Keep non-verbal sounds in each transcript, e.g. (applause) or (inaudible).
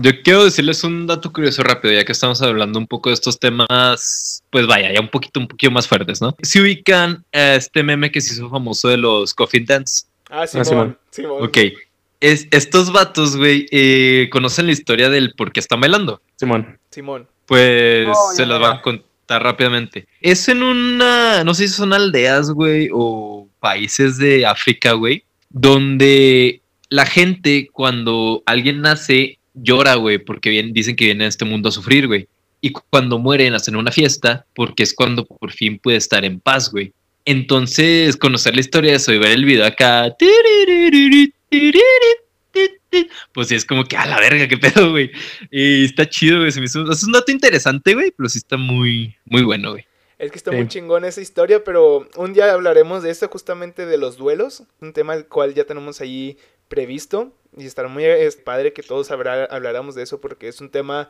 Yo quiero decirles un dato curioso rápido, ya que estamos hablando un poco de estos temas, pues vaya, ya un poquito, un poquito más fuertes, ¿no? Si ubican a este meme que se hizo famoso de los Coffin Dance. Ah, Simón, Simón. Ok. Es, estos vatos, güey, eh, conocen la historia del por qué están bailando. Simón. Simón. Pues Oh, se las van a contar rápidamente. Es en una, no sé si son aldeas, güey, o países de África, güey, donde la gente cuando alguien nace llora, güey, porque bien, dicen que viene a este mundo a sufrir, güey. Y cu- cuando mueren hacen una fiesta porque es cuando por fin puede estar en paz, güey. Entonces, conocer la historia de eso y ver el video acá, pues sí es como que a la verga, qué pedo, güey. Y está chido, güey. Es un dato interesante, güey, pero sí está muy, muy bueno, güey. Es que está muy chingón esa historia, pero un día hablaremos de esto justamente de los duelos, un tema el cual ya tenemos ahí previsto y estará muy es, padre que todos hablar- habláramos de eso porque es un tema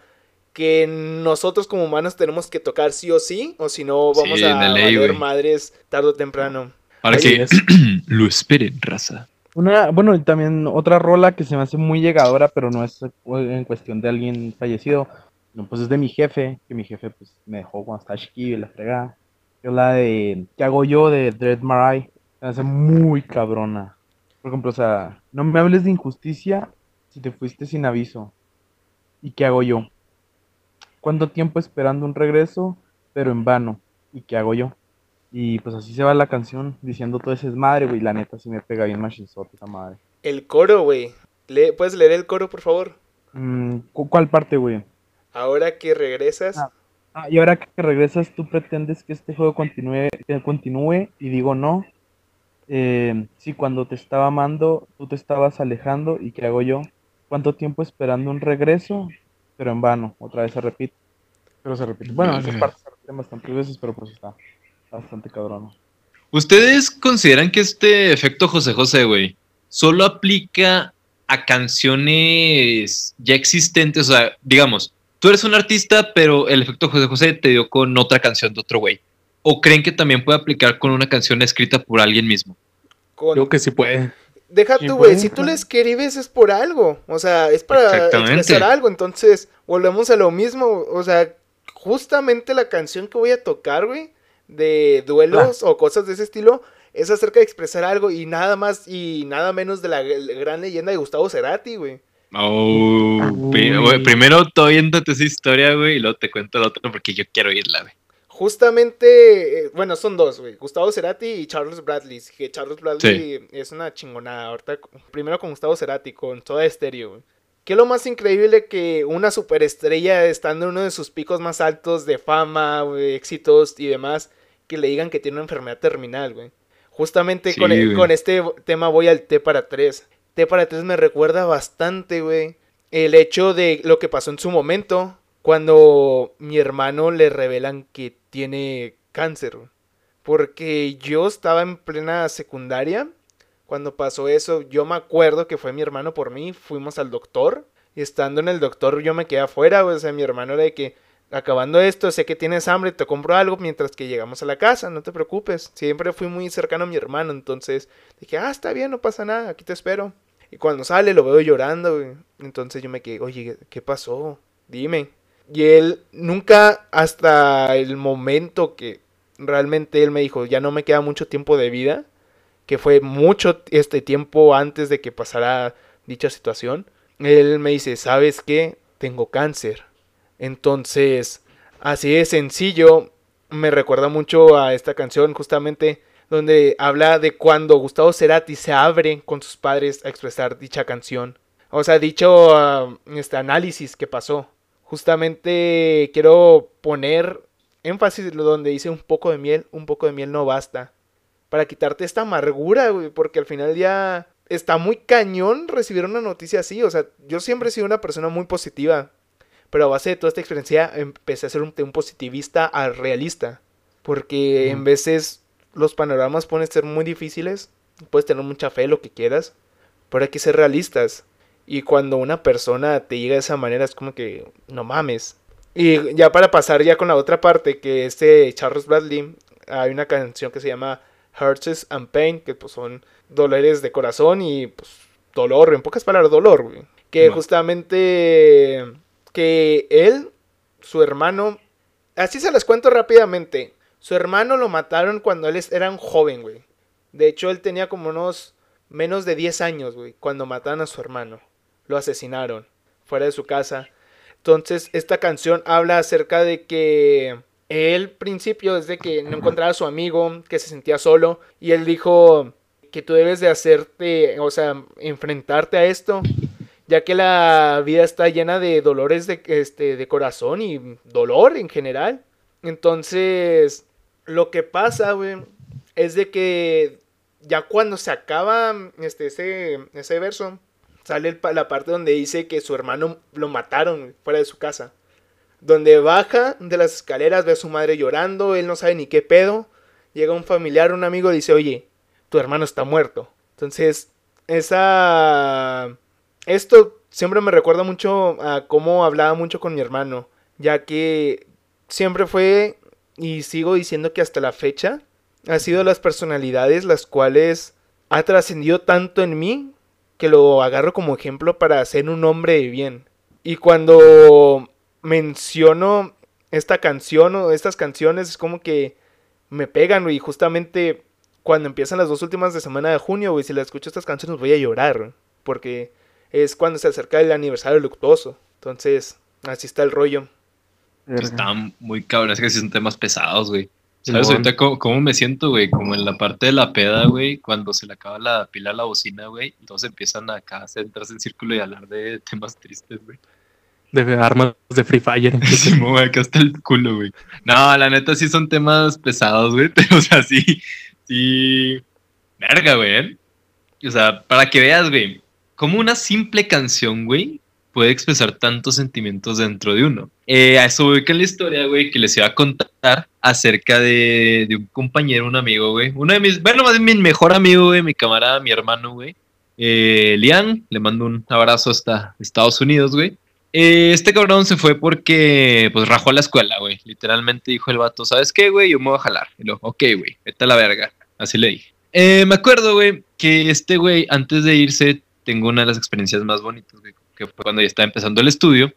que nosotros como humanos tenemos que tocar sí o sí, o si no vamos Sí, a ley, valer güey. madres tarde o temprano. Para Así que es. (clears throat) lo esperen, raza. Una, bueno, y también otra rola que se me hace muy llegadora, pero no es en cuestión de alguien fallecido, no, pues es de mi jefe, que mi jefe pues me dejó cuando estaba chiquillo y la fregada. Es la de ¿Qué hago yo? de Dread Marai. Se me hace muy cabrona. Por ejemplo, o sea, no me hables de injusticia si te fuiste sin aviso. ¿Y qué hago yo? ¿Cuánto tiempo esperando un regreso, pero en vano? ¿Y qué hago yo? Y pues así se va la canción diciendo todo ese desmadre, güey. La neta sí me pega bien machinzote esa madre. El coro, güey. Le- ¿Puedes leer el coro, por favor? Mm, ¿cu- ¿Cuál parte, güey? Ahora que regresas, Ah. Ah, y ahora que regresas, tú pretendes que este juego continúe y digo no. Eh, sí, cuando te estaba amando, tú te estabas alejando y ¿qué hago yo? ¿Cuánto tiempo esperando un regreso? Pero en vano, otra vez se repite. Pero se repite. Bueno, esas partes se repiten bastantes veces, pero pues está bastante cabrón. ¿Ustedes consideran que este efecto José José, güey, solo aplica a canciones ya existentes? O sea, digamos, tú eres un artista, pero el efecto José José te dio con otra canción de otro güey. ¿O creen que también puede aplicar con una canción escrita por alguien mismo? con... Creo que sí puede. Deja Sí, tú, güey, si tú le escribes es por algo, o sea, es para expresar algo, entonces volvemos a lo mismo, o sea, justamente la canción que voy a tocar, güey, de duelos o cosas de ese estilo, es acerca de expresar algo y nada más y nada menos de la gran leyenda de Gustavo Cerati, güey. Oh, Uy. güey, primero tú aviéntate esa historia, güey, y luego te cuento la otra porque yo quiero oírla, güey. Justamente, eh, bueno, son dos, güey, Gustavo Cerati y Charles Bradley, que Charles Bradley es una chingonada, ahorita, primero con Gustavo Cerati, con toda estéreo, güey. ¿Qué es lo más increíble que una superestrella estando en uno de sus picos más altos de fama, güey, éxitos y demás, que le digan que tiene una enfermedad terminal, güey? Justamente Sí, con, güey. con este tema voy al T para tres. T para tres me recuerda bastante, güey, el hecho de lo que pasó en su momento cuando mi hermano le revelan que tiene cáncer. Porque yo estaba en plena secundaria cuando pasó eso. Yo me acuerdo que fue mi hermano por mí. Fuimos al doctor. Y estando en el doctor yo me quedé afuera. O sea, mi hermano era de que acabando esto, sé que tienes hambre, te compro algo mientras que llegamos a la casa. No te preocupes. Siempre fui muy cercano a mi hermano. Entonces dije, ah, está bien, no pasa nada. Aquí te espero. Y cuando sale lo veo llorando. Entonces yo me quedé, oye, ¿qué pasó? Dime. Y él nunca hasta el momento que realmente él me dijo, ya no me queda mucho tiempo de vida, que fue mucho este tiempo antes de que pasara dicha situación, él me dice, ¿sabes qué? Tengo cáncer. Entonces, así de sencillo, me recuerda mucho a esta canción justamente donde habla de cuando Gustavo Cerati se abre con sus padres a expresar dicha canción. O sea, dicho ah, este análisis que pasó. Justamente quiero poner énfasis donde dice un poco de miel, un poco de miel no basta. Para quitarte esta amargura, güey, porque al final ya está muy cañón recibir una noticia así. O sea, yo siempre he sido una persona muy positiva. Pero a base de toda esta experiencia empecé a ser un, un positivista al realista. Porque en veces los panoramas pueden ser muy difíciles. Puedes tener mucha fe, lo que quieras. Pero hay que ser realistas. Y cuando una persona te llega de esa manera es como que no mames. Y ya para pasar ya con la otra parte, que este Charles Bradley, hay una canción que se llama Hearts and Pain, que pues son dolores de corazón y pues dolor, en pocas palabras dolor, güey. Que justamente que él, su hermano, así se las cuento rápidamente. Su hermano lo mataron cuando él era un joven, güey. De hecho, él tenía como unos menos de 10 años, güey, cuando mataron a su hermano. Lo asesinaron fuera de su casa. Entonces, esta canción habla acerca de que él, principio, desde que no encontraba a su amigo, que se sentía solo, y él dijo que tú debes de hacerte, o sea, enfrentarte a esto, ya que la vida está llena de dolores de, este, de corazón y dolor en general. Entonces, lo que pasa, güey, es de que ya cuando se acaba este, ese, ese verso, sale la parte donde dice que su hermano lo mataron fuera de su casa. Donde baja de las escaleras, ve a su madre llorando, él no sabe ni qué pedo. Llega un familiar, un amigo, dice, oye, tu hermano está muerto. Entonces, esa... Esto siempre me recuerda mucho a cómo hablaba mucho con mi hermano, ya que siempre fue, y sigo diciendo que hasta la fecha, ha sido las personalidades las cuales ha trascendido tanto en mí que lo agarro como ejemplo para ser un hombre de bien. Y cuando menciono esta canción o estas canciones es como que me pegan, güey. Y justamente cuando empiezan las dos últimas de semana de junio, güey, si las escucho estas canciones voy a llorar, porque es cuando se acerca el aniversario luctuoso. Entonces, así está el rollo. Están muy cabrones, que sí son temas pesados, güey. ¿Sabes ahorita cómo, cómo me siento, güey? Como en la parte de la peda, güey, cuando se le acaba la pila a la bocina, güey, y todos empiezan acá a sentarse en círculo y a hablar de temas tristes, güey. De armas de Free Fire. (laughs) Simón, güey, acá está el culo, güey. No, la neta sí son temas pesados, güey, (laughs) pero, o sea, sí, sí... Verga, güey. ¿eh? O sea, para que veas, güey, como una simple canción, güey, puede expresar tantos sentimientos dentro de uno. Eh, a eso voy con la historia, güey, que les iba a contar acerca de, de un compañero, un amigo, güey. Uno de mis, bueno, más bien mi mejor amigo, güey, mi camarada, mi hermano, güey. Eh, Lian, le mando un abrazo hasta Estados Unidos, güey. Eh, este cabrón se fue porque, pues, rajó a la escuela, güey. Literalmente dijo el vato, ¿sabes qué, güey? Yo me voy a jalar. Y lo, ok, güey, vete a la verga. Así le dije. Eh, me acuerdo, güey, que este güey, antes de irse, tengo una de las experiencias más bonitas, güey, que fue cuando ya estaba empezando el estudio.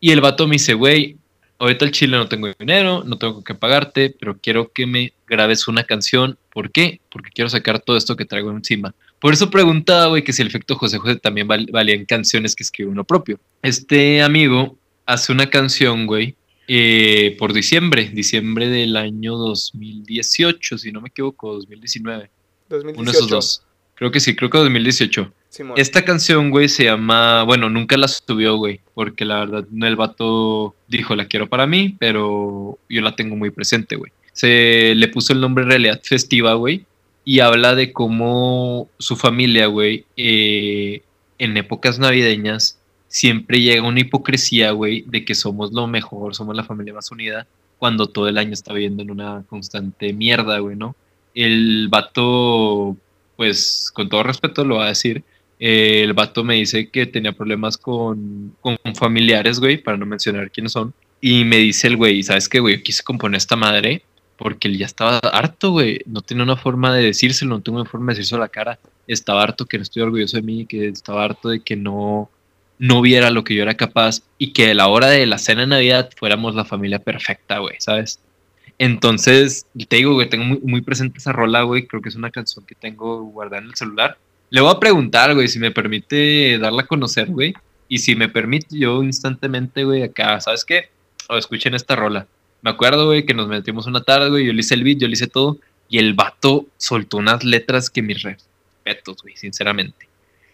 Y el vato me dice, güey, ahorita el chile no tengo dinero, no tengo que pagarte, pero quiero que me grabes una canción. ¿Por qué? Porque quiero sacar todo esto que traigo encima. Por eso preguntaba, güey, que si el efecto José José también val- valía en canciones que escribe uno propio. Este amigo hace una canción, güey, eh, por diciembre, diciembre del año 2018, si no me equivoco, 2019. 2018. Uno de esos dos. Creo que sí, creo que 2018. Esta canción, güey, se llama. Bueno, nunca la subió, güey. Porque la verdad, el vato dijo, la quiero para mí, pero yo la tengo muy presente, güey. Se le puso el nombre Realidad Festiva, güey. Y habla de cómo su familia, güey, eh, en épocas navideñas, siempre llega una hipocresía, güey, de que somos lo mejor, somos la familia más unida, cuando todo el año está viviendo en una constante mierda, güey, ¿no? El vato, pues, con todo respeto lo va a decir, eh, el vato me dice que tenía problemas con, con familiares, güey, para no mencionar quiénes son. Y me dice el güey, ¿sabes qué, güey? Yo quise componer esta madre porque él ya estaba harto, güey. No tenía una forma de decírselo, no tengo una forma de decírselo a la cara. Estaba harto que no estoy orgulloso de mí, que estaba harto de que no, no viera lo que yo era capaz y que a la hora de la cena de Navidad fuéramos la familia perfecta, güey, ¿sabes? Entonces, te digo, güey, tengo muy, muy presente esa rola, güey. Creo que es una canción que tengo guardada en el celular. Le voy a preguntar, güey, si me permite darla a conocer, güey. Y si me permite, yo instantemente, güey, acá, ¿sabes qué? O escuchen esta rola. Me acuerdo, güey, que nos metimos una tarde, güey, yo le hice el beat, yo le hice todo. Y el vato soltó unas letras que mis respetos, güey, sinceramente.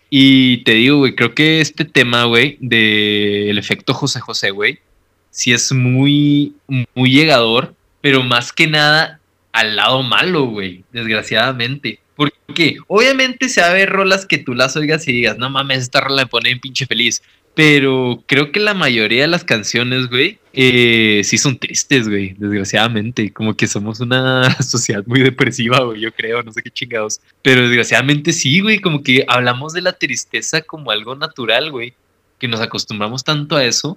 Y te digo, güey, creo que este tema, güey, del efecto José José, güey, sí es muy, muy llegador, pero más que nada al lado malo, güey, desgraciadamente. Porque obviamente se va a ver rolas que tú las oigas y digas, no mames, esta rola me pone bien pinche feliz. Pero creo que la mayoría de las canciones, güey, eh, sí son tristes, güey, desgraciadamente. Como que somos una (laughs) sociedad muy depresiva, güey, yo creo, no sé qué chingados. Pero desgraciadamente sí, güey, como que hablamos de la tristeza como algo natural, güey. Que nos acostumbramos tanto a eso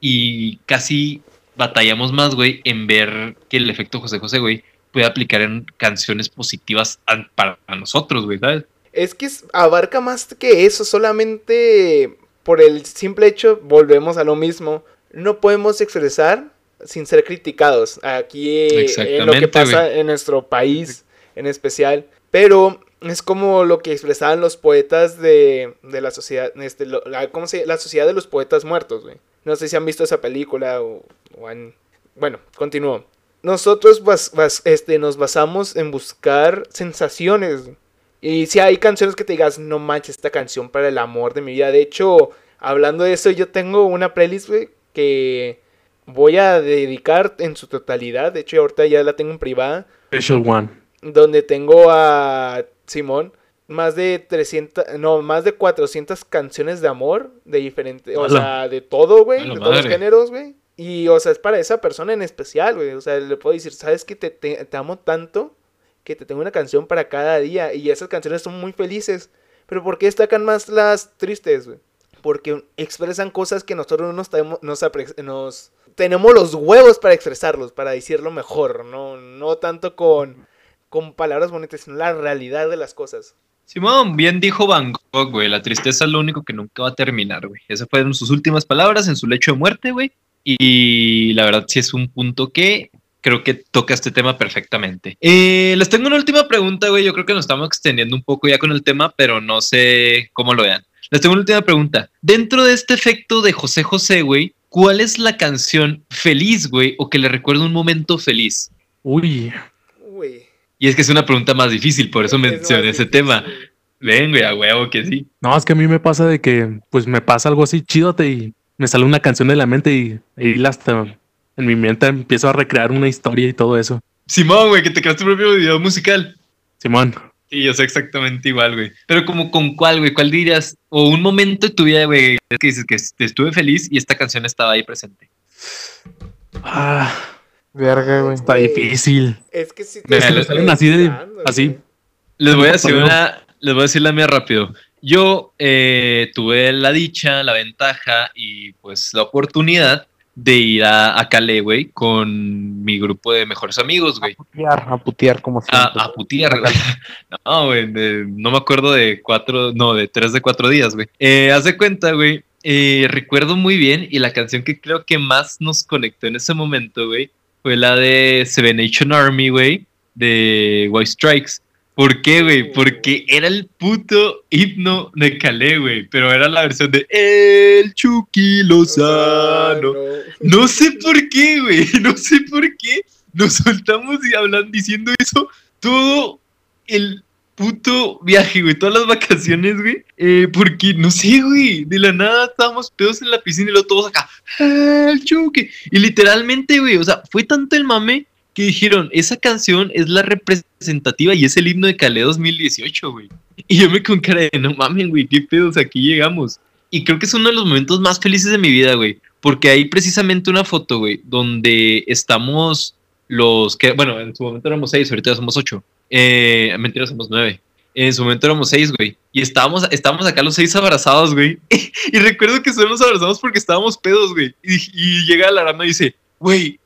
y casi batallamos más, güey, en ver que el efecto José José, güey, puede aplicar en canciones positivas para nosotros, güey, ¿sabes? Es que abarca más que eso, solamente por el simple hecho, volvemos a lo mismo, no podemos expresar sin ser criticados. Aquí eh, en lo que pasa güey. en nuestro país en especial. Pero es como lo que expresaban los poetas de, de la sociedad, este, lo- la, ¿cómo se, la sociedad de los poetas muertos, güey. No sé si han visto esa película o, o han... Bueno, continúo. Nosotros bas- bas- este, nos basamos en buscar sensaciones. Y si hay canciones que te digas, no manches, esta canción para el amor de mi vida. De hecho, hablando de eso, yo tengo una playlist, güey, que voy a dedicar en su totalidad. De hecho, ahorita ya la tengo en privada. Special One. Donde tengo a Simón más de 300, no, más de 400 canciones de amor de diferente, o sea, de todo, güey, de todos los géneros, güey. Y, o sea, es para esa persona en especial, güey. O sea, le puedo decir, ¿sabes que te, amo tanto que te tengo una canción para cada día? Y esas canciones son muy felices. Pero ¿por qué destacan más las tristes, güey? Porque expresan cosas que nosotros no nos, nos- tenemos los huevos para expresarlos, para decirlo mejor, no, no tanto con, con palabras bonitas, sino la realidad de las cosas. Simón, bien dijo Van Gogh, güey. La tristeza es lo único que nunca va a terminar, güey. Esas fueron sus últimas palabras en su lecho de muerte, güey. Y la verdad sí es un punto que creo que toca este tema perfectamente. Eh, les tengo una última pregunta, güey. Yo creo que nos estamos extendiendo un poco ya con el tema, pero no sé cómo lo vean. Les tengo una última pregunta. Dentro de este efecto de José José, güey, ¿cuál es la canción feliz, güey, o que le recuerda un momento feliz? Uy, Uy. Y es que es una pregunta más difícil, por eso mencioné ese difícil, tema. Ven, güey, a huevo que sí. no, es que a mí me pasa de que, pues me pasa algo así chidote y me sale una canción de la mente y, y hasta en mi mente empiezo a recrear una historia y todo eso. Simón, güey, que te creaste tu propio video musical. Simón, Sí, yo sé exactamente igual, güey. Pero como con cuál, güey, ¿cuál dirías? O un momento de tu vida, güey, que dices que est- estuve feliz y esta canción estaba ahí presente. ah, Verga, güey. está difícil. Es que si Me estoy salen así de- así. Les voy a decir una, les voy a decir la mía rápido. Yo eh, tuve la dicha, la ventaja y pues la oportunidad de ir a, a Calais, güey, con mi grupo de mejores amigos, güey. Putear, a putear como siempre. A, a putear, güey. (laughs) No, güey, de- no me acuerdo de cuatro, no, de tres de cuatro días, güey. Eh, haz de cuenta, güey, eh, recuerdo muy bien y la canción que creo que más nos conectó en ese momento, güey, fue la de Seven Nation Army, güey, de White Strikes. ¿Por qué, güey? Porque era el puto himno de Calais, güey, pero era la versión de El Chucky Lozano. no. Sé por qué, güey. (laughs) No sé por qué nos soltamos y hablan diciendo eso todo el puto viaje, güey. Todas las vacaciones, güey. Eh, porque, no sé, güey. De la nada estábamos pedos en la piscina y luego todos acá. "Ah, El choque. Y literalmente, güey. O sea, fue tanto el mame dijeron, esa canción es la representativa y es el himno de Calais 2018, güey. Y yo me con cara de, no mames, güey, qué pedos, aquí llegamos. Y creo que es uno de los momentos más felices de mi vida, güey. Porque hay precisamente una foto, güey, donde estamos los que, bueno, en su momento éramos seis, ahorita somos ocho. Eh, mentira, somos nueve. En su momento éramos seis, güey. Y estábamos, estábamos acá los seis abrazados, güey. (laughs) y recuerdo que solo nos abrazamos porque estábamos pedos, güey. Y, y llega la rana y dice, güey,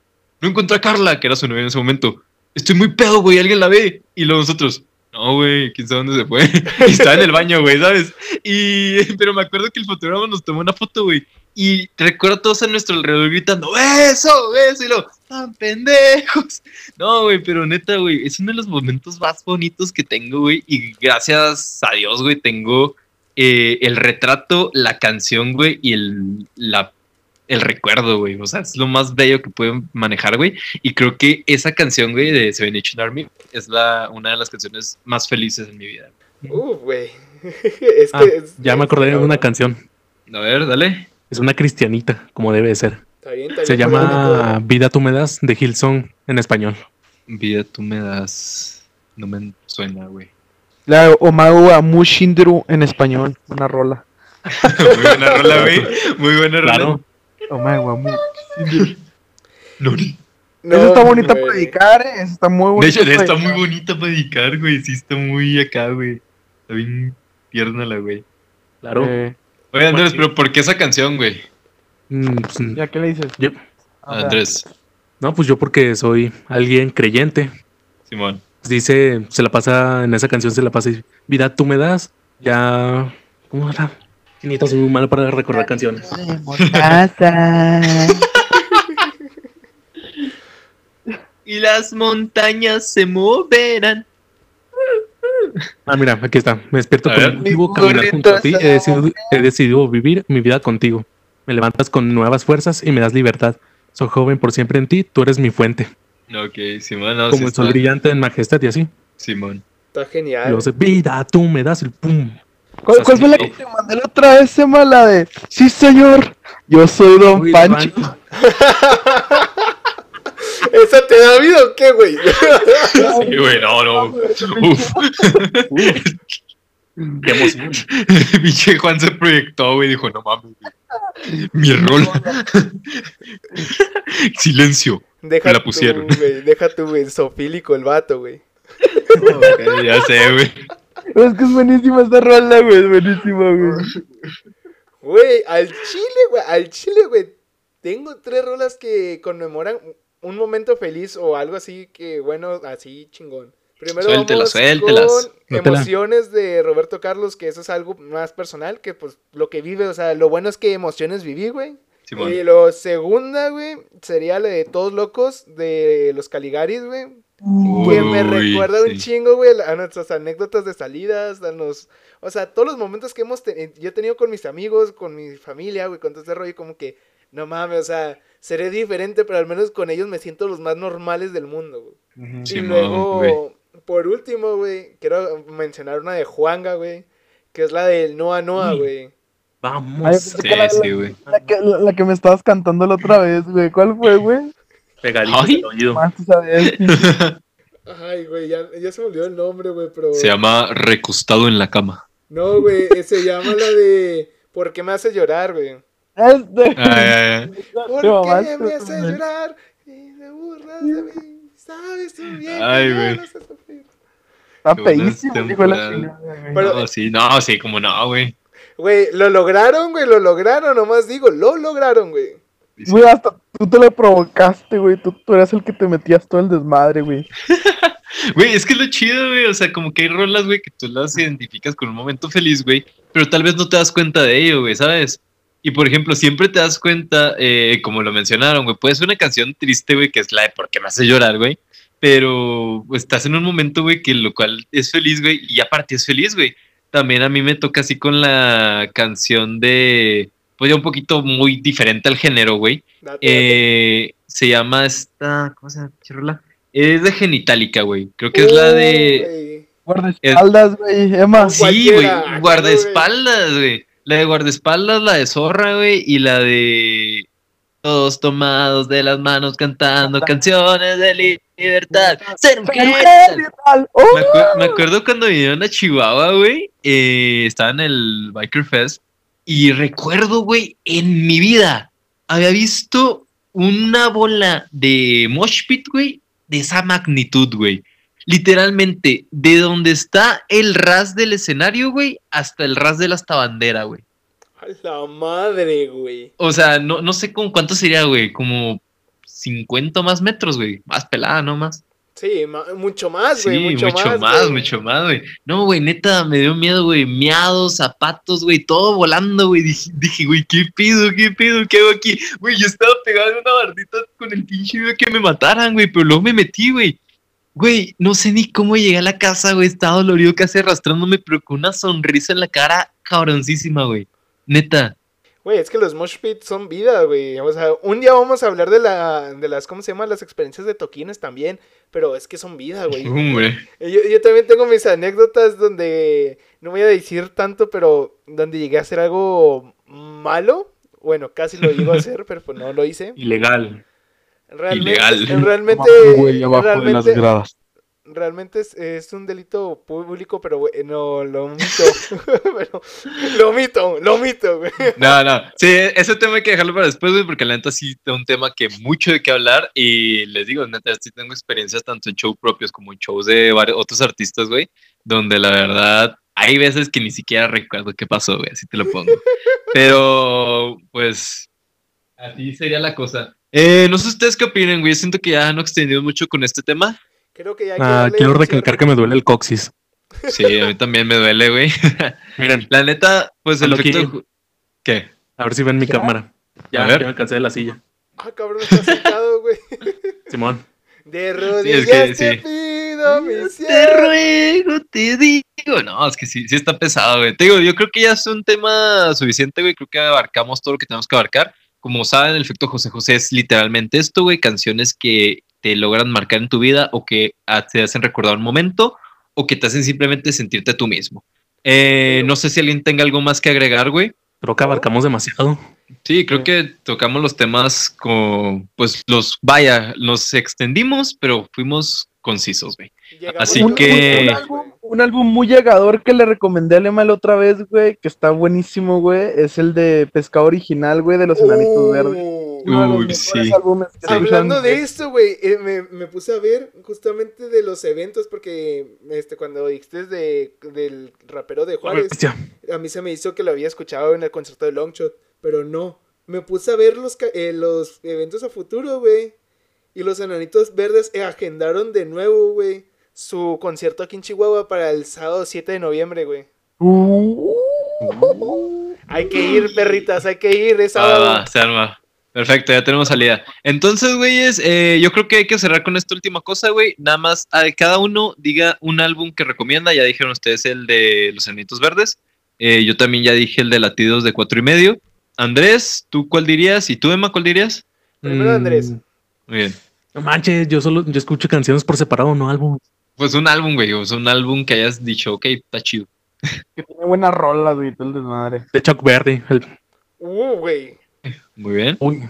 no encontré a Carla, que era su novia en ese momento. Estoy muy pedo, güey, alguien la ve. Y luego nosotros, no, güey, quién sabe dónde se fue. (laughs) y estaba en el baño, güey, ¿sabes? Y, (laughs) pero me acuerdo que el fotógrafo nos tomó una foto, güey. Y recuerdo a todos a nuestro alrededor gritando, ¡Eso! ¡Eso! Y lo, ¡tan pendejos! No, güey, pero neta, güey, es uno de los momentos más bonitos que tengo, güey. Y gracias a Dios, güey, tengo eh, el retrato, la canción, güey, y el, la, el recuerdo, güey. O sea, es lo más bello que pueden manejar, güey. Y creo que esa canción, güey, de Seven Nation Army es la, una de las canciones más felices en mi vida. Uf, güey. (laughs) es Ah, que es- ya me acordé de una canción. A ver, dale. Es una cristianita, como debe ser. Está bien, está Se bien, llama Vida tú me das de Hillsong en español. Vida, tú me das. No me suena, güey. La Omagu Amushindru en español. Una rola. (laughs) Muy buena rola, güey. Muy buena rola. Claro. (laughs) No, No, Esa está bonita para dedicar, ¿eh? Esa está muy bonita. De hecho, está muy bonita para dedicar, güey. Sí, está muy acá, güey. Está bien tierna la, güey. Claro. Eh, Oye, Andrés, pero ¿por qué esa canción, güey? Mm, pues, ¿Ya qué le dices? Sea, Andrés, no, pues yo porque soy alguien creyente. Simón. Dice, se la pasa, en esa canción se la pasa, vida tú me das, ya, ¿cómo era? Chinito, soy muy malo para recordar canciones. Y las montañas se moverán. Ah, mira, aquí está. Me despierto A con ver. un motivo, caminar junto a ti. He decidido, he decidido vivir mi vida contigo. Me levantas con nuevas fuerzas y me das libertad. Soy joven por siempre en ti, tú eres mi fuente. Ok, Simón, no, Como sí el sol está- brillante en majestad y así. Simón. Está genial. vida, tú me das el pum. ¿Cuál, cuál fue la que te mandé la otra vez, Emma? La de, sí señor, yo soy Don Uy, Pancho. Pancho. (laughs) ¿Esa te da vida o qué, güey? Sí, güey, no, no. Uf. Qué emoción. Pinche Juan se proyectó, güey, dijo, no mames. güey. Mi rol. (laughs) Silencio. Deja Me la tú, pusieron. güey. Deja tú, güey. Sofílico el vato, güey. Ya sé, güey. Es que es buenísima esta rola, güey, es buenísima, güey. Güey, al chile, güey. Al chile, güey. Tengo tres rolas que conmemoran un momento feliz o algo así que, bueno, así chingón. Primero Suéltelas, vamos suéltelas. con emociones de Roberto Carlos, que eso es algo más personal, que pues lo que vive, o sea, lo bueno es que emociones viví, güey. Simón. Y lo segunda, güey, sería la de Todos Locos de los Caligaris, güey. Que me Uy, recuerda un chingo, güey, a nuestras anécdotas de salidas, a los... O sea, todos los momentos que hemos tenido, yo he tenido con mis amigos, con mi familia, güey, con todo ese rollo, como que, no mames, o sea, seré diferente, pero al menos con ellos me siento los más normales del mundo, güey. y luego, güey. por último, güey, quiero mencionar una de Juanga, güey, que es la del Noa Noa, Uy. güey. Vamos. Ay, Sí, la, sí, güey. la que, la, la que me estabas cantando la otra vez, güey. ¿Cuál fue, güey? Pegadito (laughs) Ay. güey, ya, ya se me olvidó el nombre, güey, pero... Se llama Recostado en la cama. No, güey, eh, se llama la de... ¿Por qué me hace llorar, güey? Este. Ay, ay, ay. (laughs) ¿Por qué me hace llorar? Y te burlas de mí. Sabes tú bien Ay, güey. no. Está feísimo, hijo de la chingada, güey. Pero- No, sí, no, sí, como no, güey. Güey, lo lograron, güey, lo lograron, nomás digo, lo lograron, güey. Güey, hasta tú te lo provocaste, güey. Tú, tú eras el que te metías todo el desmadre, güey. (laughs) Güey, es que es lo chido, güey. O sea, como que hay rolas, güey, que tú las identificas con un momento feliz, güey. Pero tal vez no te das cuenta de ello, güey, ¿sabes? Y por ejemplo, siempre te das cuenta, eh, como lo mencionaron, güey, puede ser una canción triste, güey, que es la de ¿Por qué me hace llorar, güey? Pero estás en un momento, güey, que lo cual es feliz, güey, y aparte es feliz, güey. También a mí me toca así con la canción de, pues ya un poquito muy diferente al género, güey. Eh, se llama esta, ¿cómo se llama? pinche rola? Es de Genitalica, güey. Creo que es la de... Guardaespaldas, güey. Emma. Sí, güey, guardaespaldas, güey. La de guardaespaldas, la de zorra, güey, y la de todos tomados de las manos cantando canciones de libertad. Ser. ¡Oh! Me, me acuerdo cuando vinieron a Chihuahua, güey. eh, estaba en el Biker Fest. Y recuerdo, güey, en mi vida había visto una bola de Mosh Pit, güey, de esa magnitud, güey. Literalmente, de donde está el ras del escenario, güey, hasta el ras de la hasta bandera, güey. A la madre, güey. O sea, no, no sé con cuánto sería, güey, como 50 más metros, güey. Más pelada, no más. Sí, ma- mucho más, Sí, güey, mucho, mucho, más, güey. mucho más, güey. No, güey, neta, me dio miedo, güey. Miados, zapatos, güey, todo volando, güey. Dije, dije, güey, ¿qué pido, qué pido, qué hago aquí? Güey, yo estaba pegado en una bardita con el pinche miedo que me mataran, güey, pero luego me metí, güey. Güey, no sé ni cómo llegué a la casa, güey. Estaba dolorido casi arrastrándome, pero con una sonrisa en la cara cabroncísima, güey. Neta. Güey, es que los mosh pits son vida, güey. O sea, un día vamos a hablar de la de las ¿cómo se llama? las experiencias de toquines también, pero es que son vida, güey. (laughs) Hombre. Yo, yo también tengo mis anécdotas donde no voy a decir tanto, pero donde llegué a hacer algo malo. Bueno, casi lo iba a hacer, (laughs) pero pues no lo hice. Ilegal. Realmente, Ilegal. realmente, Güey, abajo de las realmente, gradas. Realmente es, es un delito público, pero güey, no, lo omito. (laughs) Lo omito, lo omito, güey. No, no. Sí, ese tema hay que dejarlo para después, güey, porque la neta sí es un tema que mucho de qué hablar. Y les digo, neta, sí tengo experiencias tanto en shows propios como en shows de varios otros artistas, güey, donde la verdad hay veces que ni siquiera recuerdo qué pasó, güey, así te lo pongo. Pero, pues, así sería la cosa. Eh, no sé ustedes qué opinen, güey. Siento que ya no extendido mucho con este tema. Creo que ya hay que Ah, quiero recalcar cierre. que me duele el coxis. (laughs) Sí, a mí también me duele, güey. (laughs) Miren, La neta, pues el efecto... ¿Qué? A ver si ven mi ¿Ya? cámara. Ya, A ver. ya me cansé de la silla. Ah, cabrón, está sentado, (laughs) güey. Simón. De rodillas es que te sí. pido, mi Te ruego, te digo. No, es que sí, sí está pesado, güey. Te digo, yo creo que ya es un tema suficiente, güey. Creo que abarcamos todo lo que tenemos que abarcar. Como saben, el efecto José José es literalmente esto, güey. Canciones que te logran marcar en tu vida o que ah, te hacen recordar un momento o que te hacen simplemente sentirte tú mismo. Eh, no sé si alguien tenga algo más que agregar, güey. Creo que abarcamos demasiado. Sí, creo que tocamos los temas con, pues los, vaya, nos extendimos, pero fuimos concisos, güey. Así a un, que- un puntos, álbum, un álbum muy llegador que le recomendé a Lema la otra vez, güey, que está buenísimo, güey, es el de Pescado Original, güey, de los Enanitos Verdes. Uno de los Uy, mejores sí. álbumes que se Hablando de esto, güey, eh, me, me puse a ver justamente de los eventos porque este cuando dijiste de, del rapero de Juárez, a mí se me hizo que lo había escuchado en el concierto de Longshot, pero no. Me puse a ver los, eh, los eventos a futuro, güey. Y los enanitos verdes eh, agendaron de nuevo, güey, su concierto aquí en Chihuahua para el sábado 7 de noviembre, güey. Uh, Hay que ir, perritas, hay que ir, es sábado. Ah, se arma. Perfecto, ya tenemos salida. Entonces, güeyes, eh, yo creo que hay que cerrar con esta última cosa, güey. Nada más, a cada uno diga un álbum que recomienda. Ya dijeron ustedes el de Los Enanitos Verdes. Eh, yo también ya dije el de Latidos de cuatro y medio. Andrés, ¿tú cuál dirías? ¿Y tú, Emma, cuál dirías? Primero Andrés. Mm, Muy bien. No manches, yo solo yo escucho canciones por separado, no álbum. Pues un álbum, güey. O sea, un álbum que hayas dicho, ok, está chido. que tiene buenas rolas, güey, todo el desmadre. De Chuck Berry. el- Uh, güey. Muy bien. uy,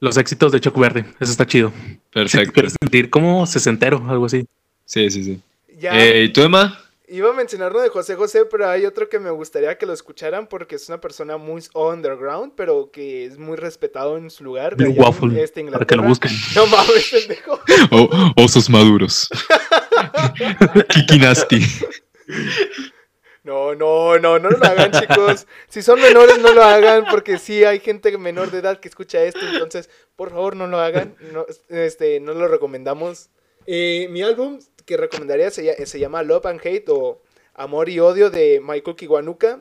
los éxitos de Chuck Berry. Eso está chido. Perfecto. sentir como sesentero, algo así. Sí, sí, sí. Ya. Eh, ¿Y tú, Emma? Iba a mencionar uno de José José, pero hay otro que me gustaría que lo escucharan porque es una persona muy underground, pero que es muy respetado en su lugar. Blue allá en, Waffle, este, Para que lo busquen. (laughs) No mames, pendejo. Oh, osos maduros. (laughs) Kiki Nasty. (laughs) No, no, no, no lo hagan, chicos. Si son menores, no lo hagan porque sí hay gente menor de edad que escucha esto, entonces, por favor, no lo hagan. No, este, no lo recomendamos. Eh, mi álbum que recomendaría se, lla- se llama Love and Hate o Amor y Odio de Michael Kiwanuka.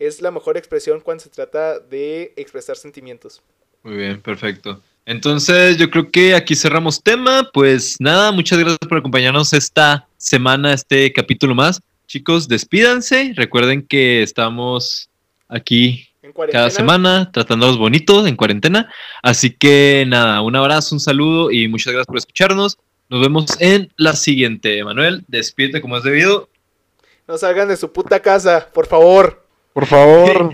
Es la mejor expresión cuando se trata de expresar sentimientos. Muy bien, perfecto. Entonces, yo creo que aquí cerramos tema. Pues nada, muchas gracias por acompañarnos esta semana, este capítulo más. Chicos, despídanse. Recuerden que estamos aquí En cuarentena. cada semana tratándolos bonitos en cuarentena. Así que nada, un abrazo, un saludo y muchas gracias por escucharnos. Nos vemos en la siguiente. Manuel, despídete como es debido. No salgan de su puta casa, por favor. Por favor.